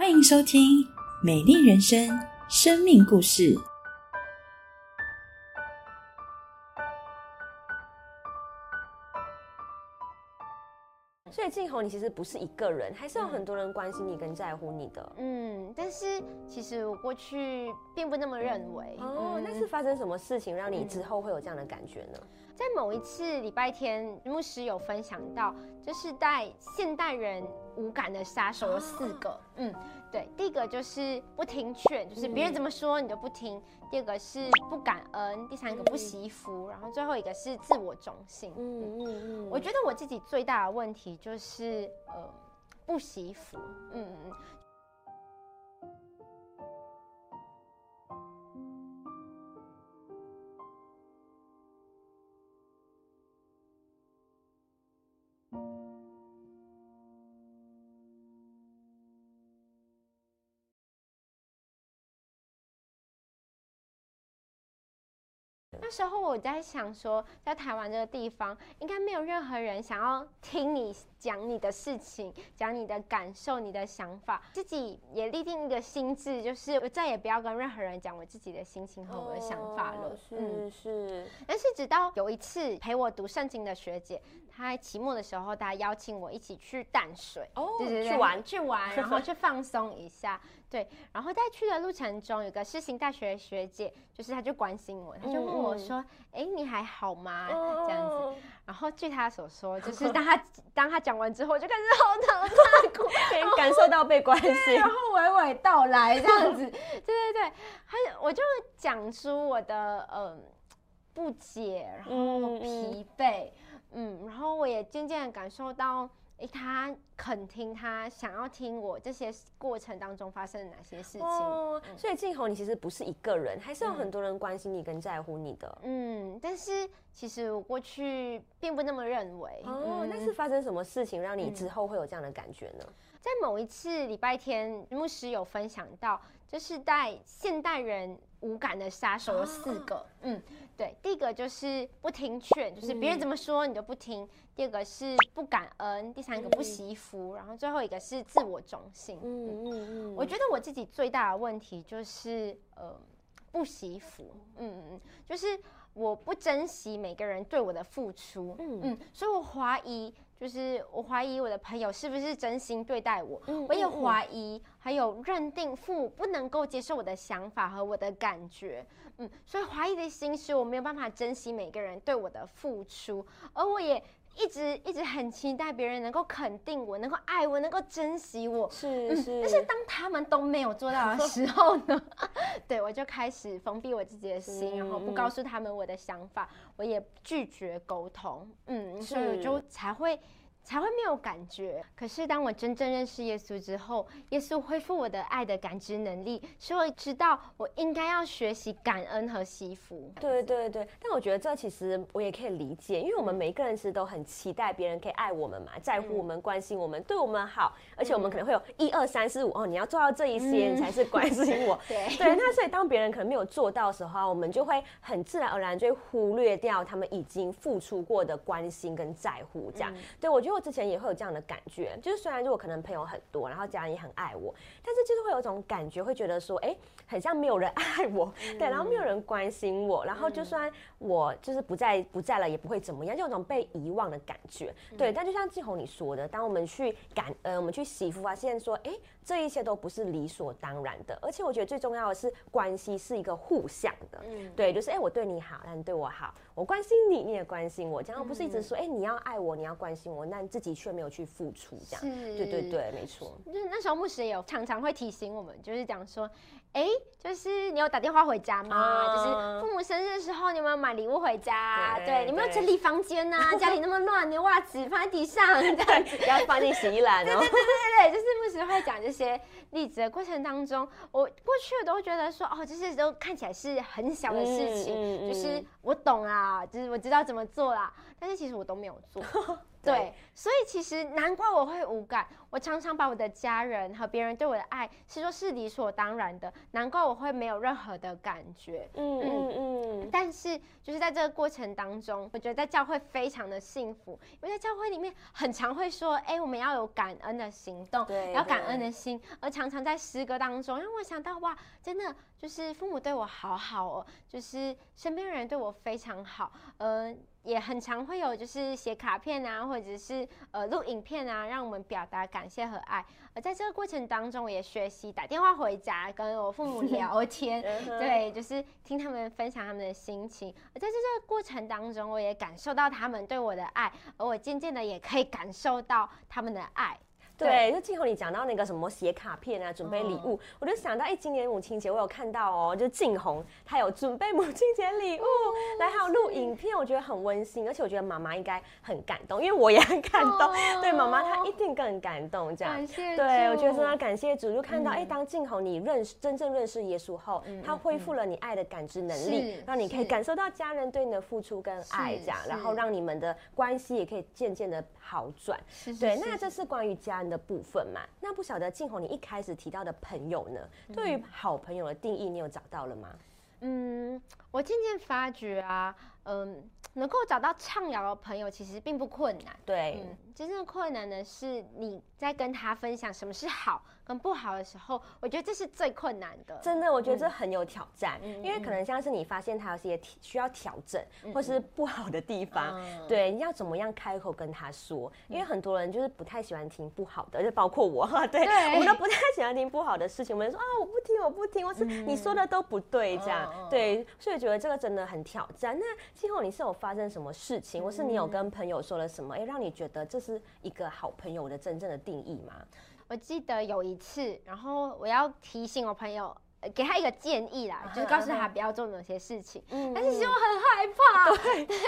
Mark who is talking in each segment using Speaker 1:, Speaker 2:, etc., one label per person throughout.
Speaker 1: 欢迎收听《美丽人生》生命故事。
Speaker 2: 所以静红，你其实不是一个人，还是有很多人关心你跟在乎你的。
Speaker 3: 嗯，但是其实我过去并不那么认为。
Speaker 2: 哦，那是发生什么事情让你之后会有这样的感觉呢？
Speaker 3: 在某一次礼拜天，牧师有分享到，就是在现代人无感的杀手有四个。嗯，对，第一个就是不听劝，就是别人怎么说你都不听；第二个是不感恩；第三个不惜福；然后最后一个是自我中心。嗯嗯嗯，我觉得我自己最大的问题就是呃不惜福。嗯嗯。那时候我在想说，在台湾这个地方，应该没有任何人想要听你讲你的事情，讲你的感受、你的想法。自己也立定一个心智，就是我再也不要跟任何人讲我自己的心情和我的想法了。
Speaker 2: 是是。
Speaker 3: 但是直到有一次陪我读圣经的学姐，她期末的时候，他邀请我一起去淡水，
Speaker 2: 哦，对对对，去玩
Speaker 3: 去玩，然后去放松一下。对，然后在去的路程中，有个世新大学的学姐，就是她就关心我，她就问我说：“哎，你还好吗？”这样子。然后据她所说，就是当她当她讲完之后，我就开始嚎啕大哭，
Speaker 2: 感受到被关心，
Speaker 3: 然后娓娓道来这样子。对对对，还有我就讲出我的嗯不解，然后疲惫，嗯，然后我也渐渐感受到。哎，他肯听，他想要听我这些过程当中发生了哪些事情。哦，
Speaker 2: 所以静红，你其实不是一个人，还是有很多人关心你跟在乎你的。
Speaker 3: 嗯，但是其实我过去并不那么认为。
Speaker 2: 哦，那是发生什么事情让你之后会有这样的感觉呢？
Speaker 3: 在某一次礼拜天，牧师有分享到，就是在现代人无感的杀手有四个。嗯。对，第一个就是不听劝，就是别人怎么说你都不听；第二个是不感恩；第三个不惜福；然后最后一个是自我中心。嗯嗯嗯，我觉得我自己最大的问题就是呃不惜福。嗯嗯，就是我不珍惜每个人对我的付出。嗯嗯，所以我怀疑。就是我怀疑我的朋友是不是真心对待我，我也怀疑，还有认定父母不能够接受我的想法和我的感觉，嗯，所以怀疑的心是我没有办法珍惜每个人对我的付出，而我也一直一直很期待别人能够肯定我，能够爱我，能够珍惜我，
Speaker 2: 是是，
Speaker 3: 但是当他们都没有做到的时候呢，对我就开始封闭我自己的心，然后不告诉他们我的想法，我也拒绝沟通，嗯，所以我就才会。才会没有感觉。可是当我真正认识耶稣之后，耶稣恢复我的爱的感知能力，使我知道我应该要学习感恩和惜福。
Speaker 2: 对对对，但我觉得这其实我也可以理解，因为我们每一个人其实都很期待别人可以爱我们嘛，在乎我们、关心我们、对我们好，而且我们可能会有一二三四五哦，你要做到这一些，你才是关心我。
Speaker 3: 对
Speaker 2: 对，那所以当别人可能没有做到的时候，我们就会很自然而然就会忽略掉他们已经付出过的关心跟在乎。这样，对我觉得。因为我之前也会有这样的感觉，就是虽然如果可能朋友很多，然后家人也很爱我，但是就是会有一种感觉，会觉得说，哎，很像没有人爱我，对，然后没有人关心我，然后就算我就是不在不在了，也不会怎么样，就有种被遗忘的感觉，对。但就像季红你说的，当我们去感恩，我们去媳妇发现说，哎。这一切都不是理所当然的，而且我觉得最重要的是关系是一个互相的，嗯，对，就是哎，我对你好，那你对我好，我关心你，你也关心我，这样不是一直说哎，你要爱我，你要关心我，那你自己却没有去付出，这样，对对对，没错。
Speaker 3: 就是那时候牧师也有常常会提醒我们，就是讲说。哎，就是你有打电话回家吗？就是父母生日的时候，你有没有买礼物回家？对，你没有整理房间呐？家里那么乱，你袜子放在地上，
Speaker 2: 对，要放进洗衣篮。
Speaker 3: 对对对对对，就是牧师会讲这些例子的过程当中，我过去我都觉得说，哦，这些都看起来是很小的事情，就是我懂啊，就是我知道怎么做啦，但是其实我都没有做。对，所以其实难怪我会无感。我常常把我的家人和别人对我的爱是说是理所当然的，难怪我会没有任何的感觉。嗯嗯嗯。但是就是在这个过程当中，我觉得在教会非常的幸福，因为在教会里面很常会说，哎，我们要有感恩的行动，要感恩的心，而常常在诗歌当中让我想到，哇，真的就是父母对我好好哦，就是身边人对我非常好，呃。也很常会有，就是写卡片啊，或者是呃录影片啊，让我们表达感谢和爱。而在这个过程当中，我也学习打电话回家跟我父母聊天，对，就是听他们分享他们的心情。而在这个过程当中，我也感受到他们对我的爱，而我渐渐的也可以感受到他们的爱。
Speaker 2: 对，就静红你讲到那个什么写卡片啊，准备礼物，我就想到，哎，今年母亲节我有看到哦，就静红她有准备母亲节礼物，来还有录影片，我觉得很温馨，而且我觉得妈妈应该很感动，因为我也很感动，对妈妈她一定更感动，这样，
Speaker 3: 感谢。
Speaker 2: 对，我觉得真的感谢主，就看到，哎，当静红你认识真正认识耶稣后，她恢复了你爱的感知能力，让你可以感受到家人对你的付出跟爱，这样，然后让你们的关系也可以渐渐的好转，对，那这是关于家人。的部分嘛，那不晓得静红，你一开始提到的朋友呢？对于好朋友的定义，你有找到了吗？
Speaker 3: 嗯，我渐渐发觉啊，嗯，能够找到畅聊的朋友其实并不困难。
Speaker 2: 对，
Speaker 3: 真正困难的是你在跟他分享什么是好。跟不好的时候，我觉得这是最困难的。
Speaker 2: 真的，我觉得这很有挑战，因为可能像是你发现他有些需要调整，或是不好的地方，对，你要怎么样开口跟他说？因为很多人就是不太喜欢听不好的，就包括我哈，对，我们都不太喜欢听不好的事情。我们说啊，我不听，我不听，或是你说的都不对，这样，对，所以觉得这个真的很挑战。那今后你是有发生什么事情，或是你有跟朋友说了什么，哎，让你觉得这是一个好朋友的真正的定义吗？
Speaker 3: 我记得有一次，然后我要提醒我朋友，给他一个建议啦，就是告诉他不要做某些事情。嗯，但是其实我很害怕。对 对。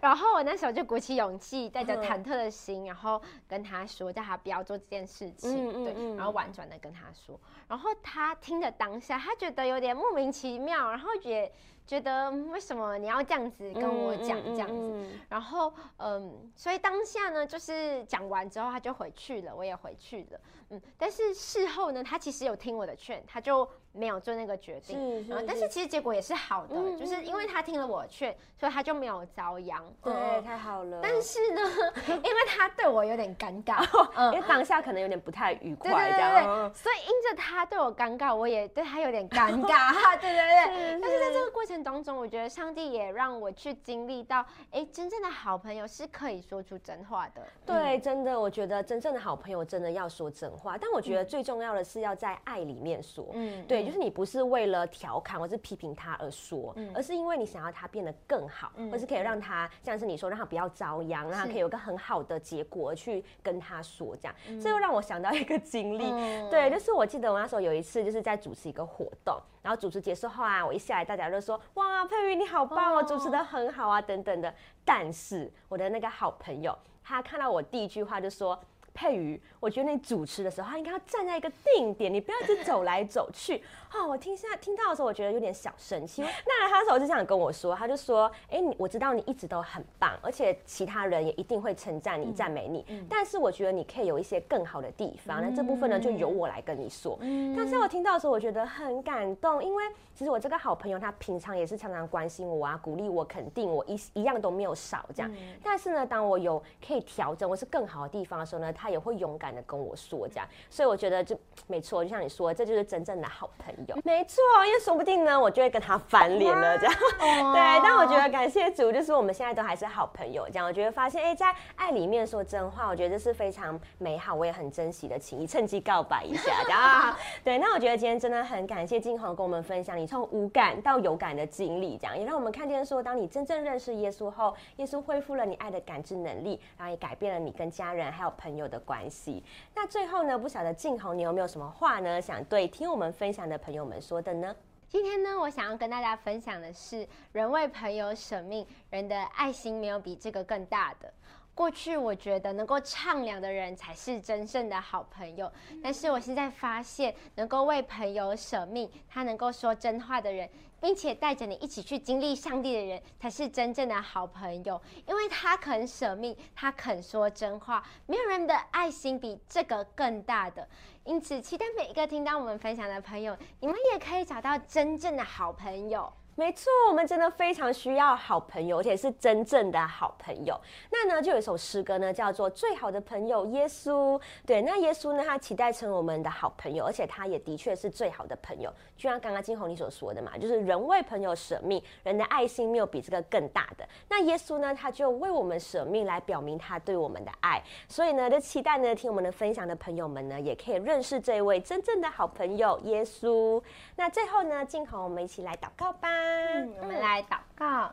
Speaker 3: 然后我那时候就鼓起勇气，带着忐忑的心，然后跟他说，叫他不要做这件事情。对。然后婉转的跟他说，然后他听的当下，他觉得有点莫名其妙，然后也。觉得为什么你要这样子跟我讲这样子？然后嗯，所以当下呢，就是讲完之后他就回去了，我也回去了。嗯，但是事后呢，他其实有听我的劝，他就。没有做那个决定，但是其实结果也是好的，就是因为他听了我的劝，所以他就没有遭殃。
Speaker 2: 对，太好了。
Speaker 3: 但是呢，因为他对我有点尴尬，
Speaker 2: 因为当下可能有点不太愉快，
Speaker 3: 这样。所以因着他对我尴尬，我也对他有点尴尬。对对对。但是在这个过程当中，我觉得上帝也让我去经历到，哎，真正的好朋友是可以说出真话的。
Speaker 2: 对，真的，我觉得真正的好朋友真的要说真话。但我觉得最重要的是要在爱里面说。嗯，对。就是你不是为了调侃或是批评他而说，而是因为你想要他变得更好，或是可以让他像是你说，让他不要遭殃，让他可以有个很好的结果去跟他说这样。这又让我想到一个经历，对，就是我记得我那时候有一次就是在主持一个活动，然后主持结束后啊，我一下来大家都说哇，佩瑜你好棒哦，主持的很好啊等等的。但是我的那个好朋友，他看到我第一句话就说。佩瑜，我觉得你主持的时候，他应该要站在一个定点，你不要一直走来走去。哦，我听现在听到的时候，我觉得有点小生气。那他那时候就这样跟我说，他就说：“哎，我知道你一直都很棒，而且其他人也一定会称赞你、赞美你。但是我觉得你可以有一些更好的地方。那这部分呢，就由我来跟你说。但是我听到的时候，我觉得很感动，因为其实我这个好朋友，他平常也是常常关心我啊，鼓励我、肯定我，一一样都没有少这样。但是呢，当我有可以调整我是更好的地方的时候呢，他也会勇敢的跟我说这样，所以我觉得就没错，就像你说，这就是真正的好朋友。没错，因为说不定呢，我就会跟他翻脸了这样。对，但我觉得感谢主，就是我们现在都还是好朋友这样。我觉得发现，哎，在爱里面说真话，我觉得这是非常美好，我也很珍惜的情谊，趁机告白一下这样。对，那我觉得今天真的很感谢静红跟我们分享你从无感到有感的经历，这样也让我们看见说，当你真正认识耶稣后，耶稣恢复了你爱的感知能力，然后也改变了你跟家人还有朋友的关系。那最后呢，不晓得静红，你有没有什么话呢，想对听我们分享的朋友们说的呢？
Speaker 3: 今天呢，我想要跟大家分享的是，人为朋友舍命，人的爱心没有比这个更大的。过去我觉得能够畅聊的人才是真正的好朋友，但是我现在发现，能够为朋友舍命，他能够说真话的人，并且带着你一起去经历上帝的人，才是真正的好朋友，因为他肯舍命，他肯说真话，没有人的爱心比这个更大的。因此，期待每一个听到我们分享的朋友，你们也可以找到真正的好朋友。
Speaker 2: 没错，我们真的非常需要好朋友，而且是真正的好朋友。那呢，就有一首诗歌呢，叫做《最好的朋友耶稣》。对，那耶稣呢，他期待成为我们的好朋友，而且他也的确是最好的朋友。就像刚刚金红你所说的嘛，就是人为朋友舍命，人的爱心没有比这个更大的。那耶稣呢，他就为我们舍命，来表明他对我们的爱。所以呢，就期待呢，听我们的分享的朋友们呢，也可以认识这位真正的好朋友耶稣。那最后呢，金红，我们一起来祷告吧。
Speaker 3: 我们来祷告，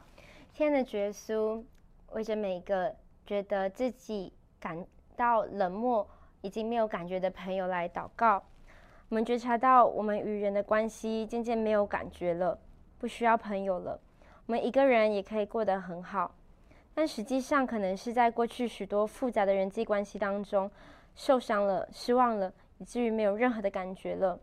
Speaker 3: 天的耶稣，为着每一个觉得自己感到冷漠、已经没有感觉的朋友来祷告。我们觉察到，我们与人的关系渐渐没有感觉了，不需要朋友了。我们一个人也可以过得很好，但实际上可能是在过去许多复杂的人际关系当中受伤了、失望了，以至于没有任何的感觉了。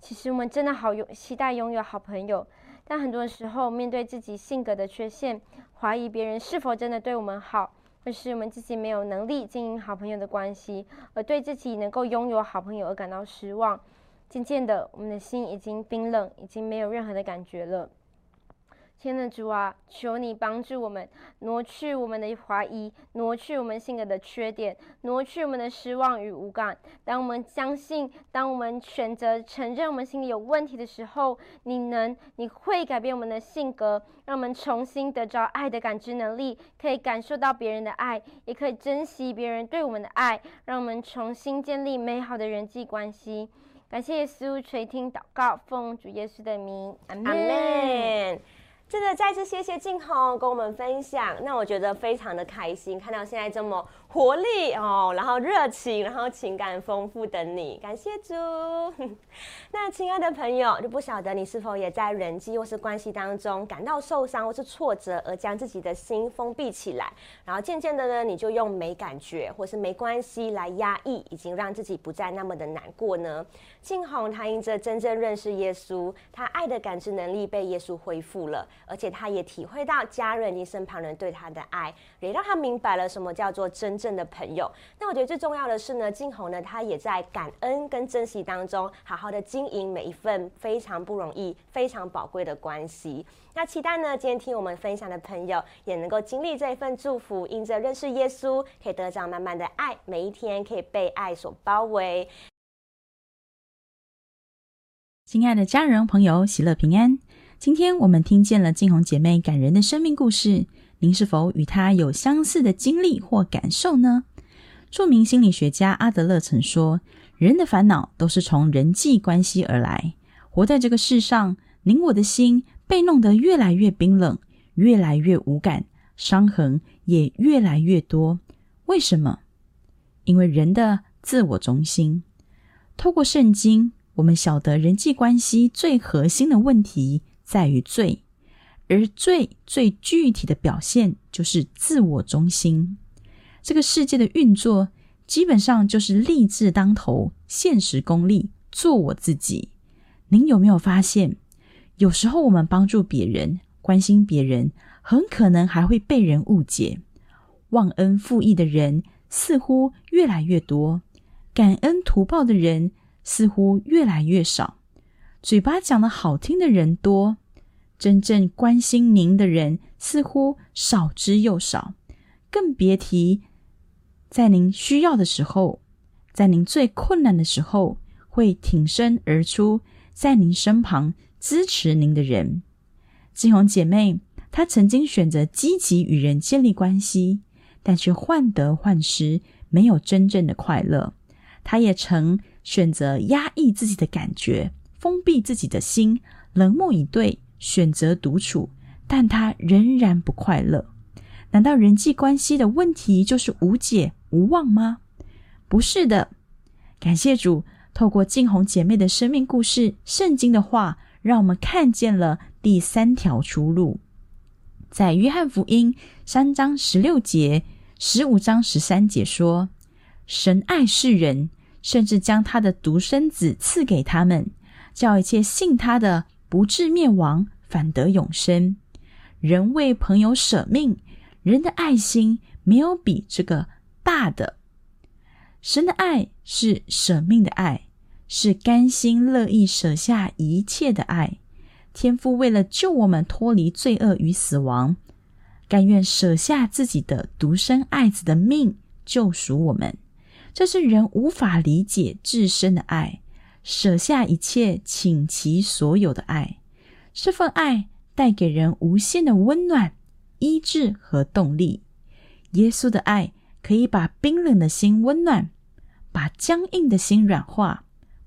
Speaker 3: 其实我们真的好有期待拥有好朋友。但很多时候，面对自己性格的缺陷，怀疑别人是否真的对我们好，或是我们自己没有能力经营好朋友的关系，而对自己能够拥有好朋友而感到失望。渐渐的，我们的心已经冰冷，已经没有任何的感觉了。天的主啊，求你帮助我们挪去我们的怀疑，挪去我们性格的缺点，挪去我们的失望与无感。当我们相信，当我们选择承认我们心里有问题的时候，你能，你会改变我们的性格，让我们重新得着爱的感知能力，可以感受到别人的爱，也可以珍惜别人对我们的爱，让我们重新建立美好的人际关系。感谢耶稣垂听祷告，奉主耶稣的名，
Speaker 2: 阿门。真的再次谢谢静红跟我们分享，那我觉得非常的开心，看到现在这么活力哦，然后热情，然后情感丰富的你，感谢主。那亲爱的朋友，就不晓得你是否也在人际或是关系当中感到受伤或是挫折，而将自己的心封闭起来，然后渐渐的呢，你就用没感觉或是没关系来压抑，已经让自己不再那么的难过呢？静红他因着真正认识耶稣，他爱的感知能力被耶稣恢复了。而且他也体会到家人及身旁人对他的爱，也让他明白了什么叫做真正的朋友。那我觉得最重要的是呢，静红呢，他也在感恩跟珍惜当中，好好的经营每一份非常不容易、非常宝贵的关系。那期待呢，今天听我们分享的朋友也能够经历这一份祝福，因着认识耶稣，可以得到满满的爱，每一天可以被爱所包围。
Speaker 1: 亲爱的家人朋友，喜乐平安。今天我们听见了静红姐妹感人的生命故事，您是否与他有相似的经历或感受呢？著名心理学家阿德勒曾说：“人的烦恼都是从人际关系而来。活在这个世上，您我的心被弄得越来越冰冷，越来越无感，伤痕也越来越多。为什么？因为人的自我中心。透过圣经，我们晓得人际关系最核心的问题。”在于罪，而最最具体的表现就是自我中心。这个世界的运作基本上就是利字当头，现实功利，做我自己。您有没有发现，有时候我们帮助别人、关心别人，很可能还会被人误解。忘恩负义的人似乎越来越多，感恩图报的人似乎越来越少。嘴巴讲的好听的人多，真正关心您的人似乎少之又少，更别提在您需要的时候，在您最困难的时候会挺身而出，在您身旁支持您的人。金红姐妹，她曾经选择积极与人建立关系，但却患得患失，没有真正的快乐。她也曾选择压抑自己的感觉。封闭自己的心，冷漠以对，选择独处，但他仍然不快乐。难道人际关系的问题就是无解无望吗？不是的。感谢主，透过静红姐妹的生命故事，圣经的话，让我们看见了第三条出路。在约翰福音三章十六节，十五章十三节说：“神爱世人，甚至将他的独生子赐给他们，叫一切信他的不至灭亡，反得永生。人为朋友舍命，人的爱心没有比这个大的。神的爱是舍命的爱，是甘心乐意舍下一切的爱。天父为了救我们脱离罪恶与死亡。”甘愿舍下自己的独生爱子的命救赎我们，这是人无法理解至深的爱。舍下一切，倾其所有的爱，这份爱带给人无限的温暖、医治和动力。耶稣的爱可以把冰冷的心温暖，把僵硬的心软化，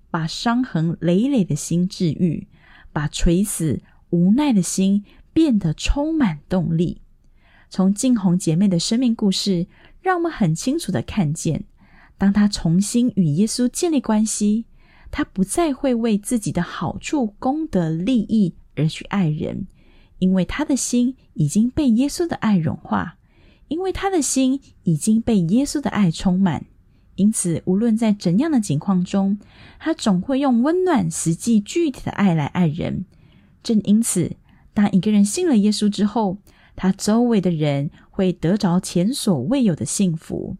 Speaker 1: 把伤痕累累的心治愈，把垂死无奈的心变得充满动力。从静红姐妹的生命故事，让我们很清楚的看见，当她重新与耶稣建立关系，她不再会为自己的好处、功德、利益而去爱人，因为他的心已经被耶稣的爱融化，因为他的心已经被耶稣的爱充满。因此，无论在怎样的境况中，他总会用温暖、实际、具体的爱来爱人。正因此，当一个人信了耶稣之后，他周围的人会得着前所未有的幸福。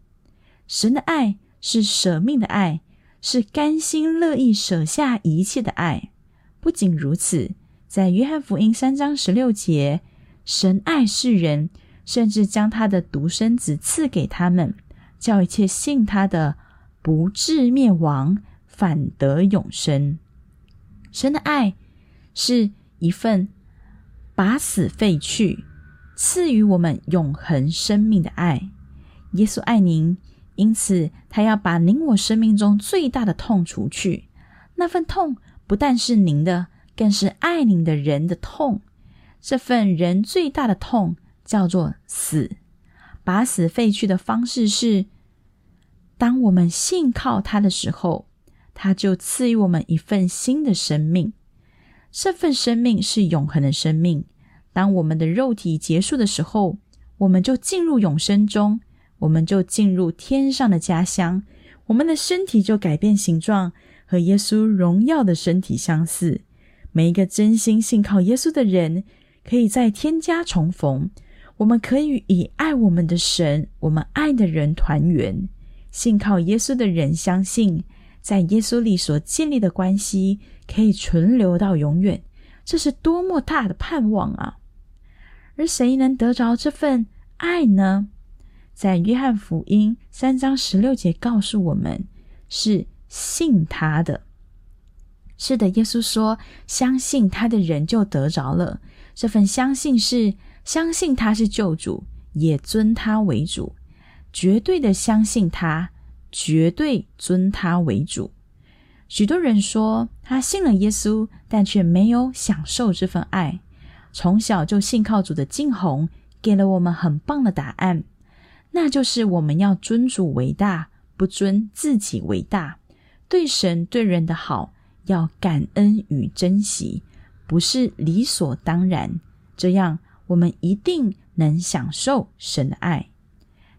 Speaker 1: 神的爱是舍命的爱，是甘心乐意舍下一切的爱。不仅如此，在约翰福音三章十六节，神爱世人，甚至将他的独生子赐给他们，叫一切信他的不至灭亡，反得永生。神的爱是一份把死废去。赐予我们永恒生命的爱，耶稣爱您，因此他要把您我生命中最大的痛除去。那份痛不但是您的，更是爱您的人的痛。这份人最大的痛叫做死。把死废去的方式是，当我们信靠他的时候，他就赐予我们一份新的生命。这份生命是永恒的生命。当我们的肉体结束的时候，我们就进入永生中，我们就进入天上的家乡，我们的身体就改变形状，和耶稣荣耀的身体相似。每一个真心信靠耶稣的人，可以在天家重逢。我们可以以爱我们的神，我们爱的人团圆。信靠耶稣的人相信，在耶稣里所建立的关系可以存留到永远。这是多么大的盼望啊！而谁能得着这份爱呢？在约翰福音三章十六节告诉我们，是信他的。是的，耶稣说，相信他的人就得着了。这份相信是相信他是救主，也尊他为主，绝对的相信他，绝对尊他为主。许多人说他信了耶稣，但却没有享受这份爱。从小就信靠主的静红给了我们很棒的答案，那就是我们要尊主为大，不尊自己为大。对神对人的好要感恩与珍惜，不是理所当然。这样我们一定能享受神的爱。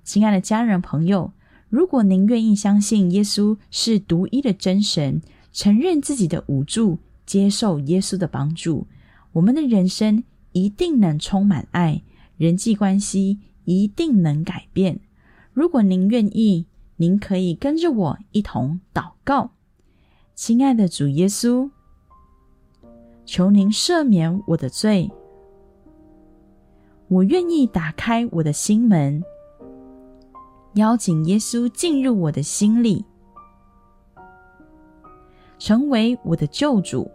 Speaker 1: 亲爱的家人朋友，如果您愿意相信耶稣是独一的真神，承认自己的无助，接受耶稣的帮助。我们的人生一定能充满爱，人际关系一定能改变。如果您愿意，您可以跟着我一同祷告。亲爱的主耶稣，求您赦免我的罪。我愿意打开我的心门，邀请耶稣进入我的心里，成为我的救主。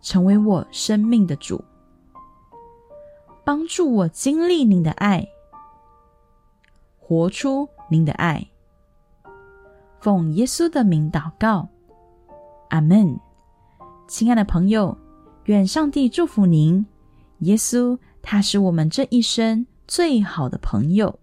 Speaker 1: 成为我生命的主，帮助我经历您的爱，活出您的爱。奉耶稣的名祷告，阿门。亲爱的朋友，愿上帝祝福您。耶稣，他是我们这一生最好的朋友。